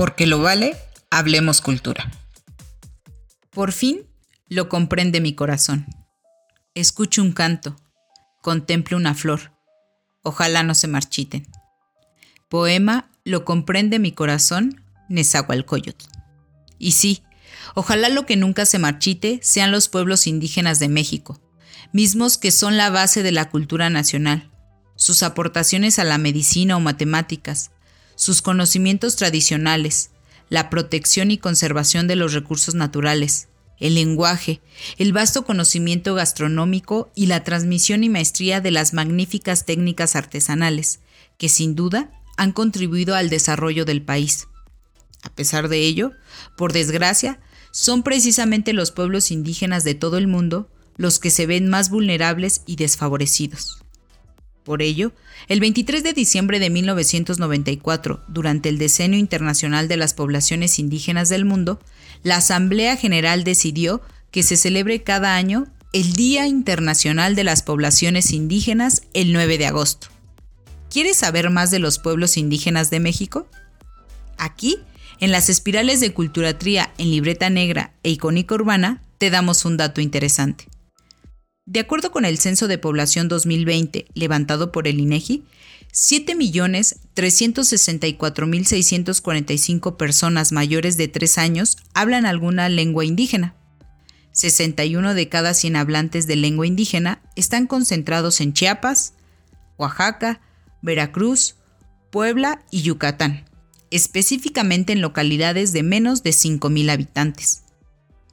Porque lo vale, hablemos cultura. Por fin lo comprende mi corazón. Escucho un canto, contemplo una flor. Ojalá no se marchiten. Poema Lo comprende mi corazón, Nezahualcóyotl. Y sí, ojalá lo que nunca se marchite sean los pueblos indígenas de México, mismos que son la base de la cultura nacional, sus aportaciones a la medicina o matemáticas, sus conocimientos tradicionales, la protección y conservación de los recursos naturales, el lenguaje, el vasto conocimiento gastronómico y la transmisión y maestría de las magníficas técnicas artesanales, que sin duda han contribuido al desarrollo del país. A pesar de ello, por desgracia, son precisamente los pueblos indígenas de todo el mundo los que se ven más vulnerables y desfavorecidos. Por ello, el 23 de diciembre de 1994, durante el Decenio Internacional de las Poblaciones Indígenas del Mundo, la Asamblea General decidió que se celebre cada año el Día Internacional de las Poblaciones Indígenas el 9 de agosto. ¿Quieres saber más de los pueblos indígenas de México? Aquí, en las espirales de Culturatría en Libreta Negra e Icónica Urbana, te damos un dato interesante. De acuerdo con el Censo de Población 2020 levantado por el INEGI, 7.364.645 personas mayores de 3 años hablan alguna lengua indígena. 61 de cada 100 hablantes de lengua indígena están concentrados en Chiapas, Oaxaca, Veracruz, Puebla y Yucatán, específicamente en localidades de menos de 5.000 habitantes.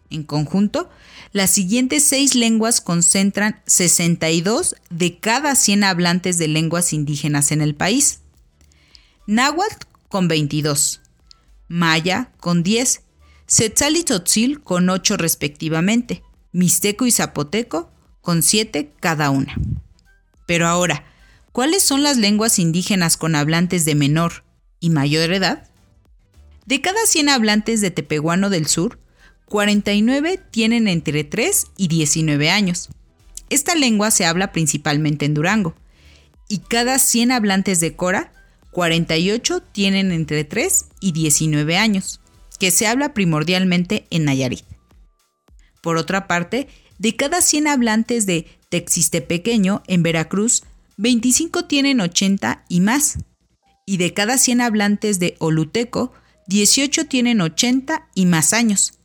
En conjunto, las siguientes seis lenguas concentran 62 de cada 100 hablantes de lenguas indígenas en el país. Náhuatl con 22, Maya con 10, Setzal y Tzotzil con 8 respectivamente, Mixteco y Zapoteco con 7 cada una. Pero ahora, ¿cuáles son las lenguas indígenas con hablantes de menor y mayor edad? De cada 100 hablantes de Tepehuano del Sur, 49 tienen entre 3 y 19 años. Esta lengua se habla principalmente en Durango. Y cada 100 hablantes de Cora, 48 tienen entre 3 y 19 años, que se habla primordialmente en Nayarit. Por otra parte, de cada 100 hablantes de Texistepequeño en Veracruz, 25 tienen 80 y más. Y de cada 100 hablantes de Oluteco, 18 tienen 80 y más años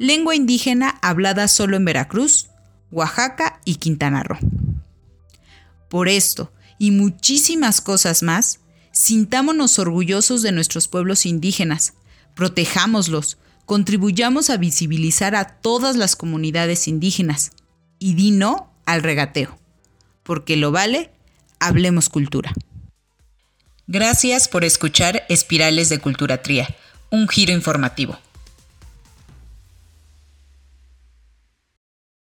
lengua indígena hablada solo en Veracruz, Oaxaca y Quintana Roo. Por esto y muchísimas cosas más, sintámonos orgullosos de nuestros pueblos indígenas, protejámoslos, contribuyamos a visibilizar a todas las comunidades indígenas y di no al regateo. Porque lo vale, hablemos cultura. Gracias por escuchar Espirales de Cultura Tría, un giro informativo.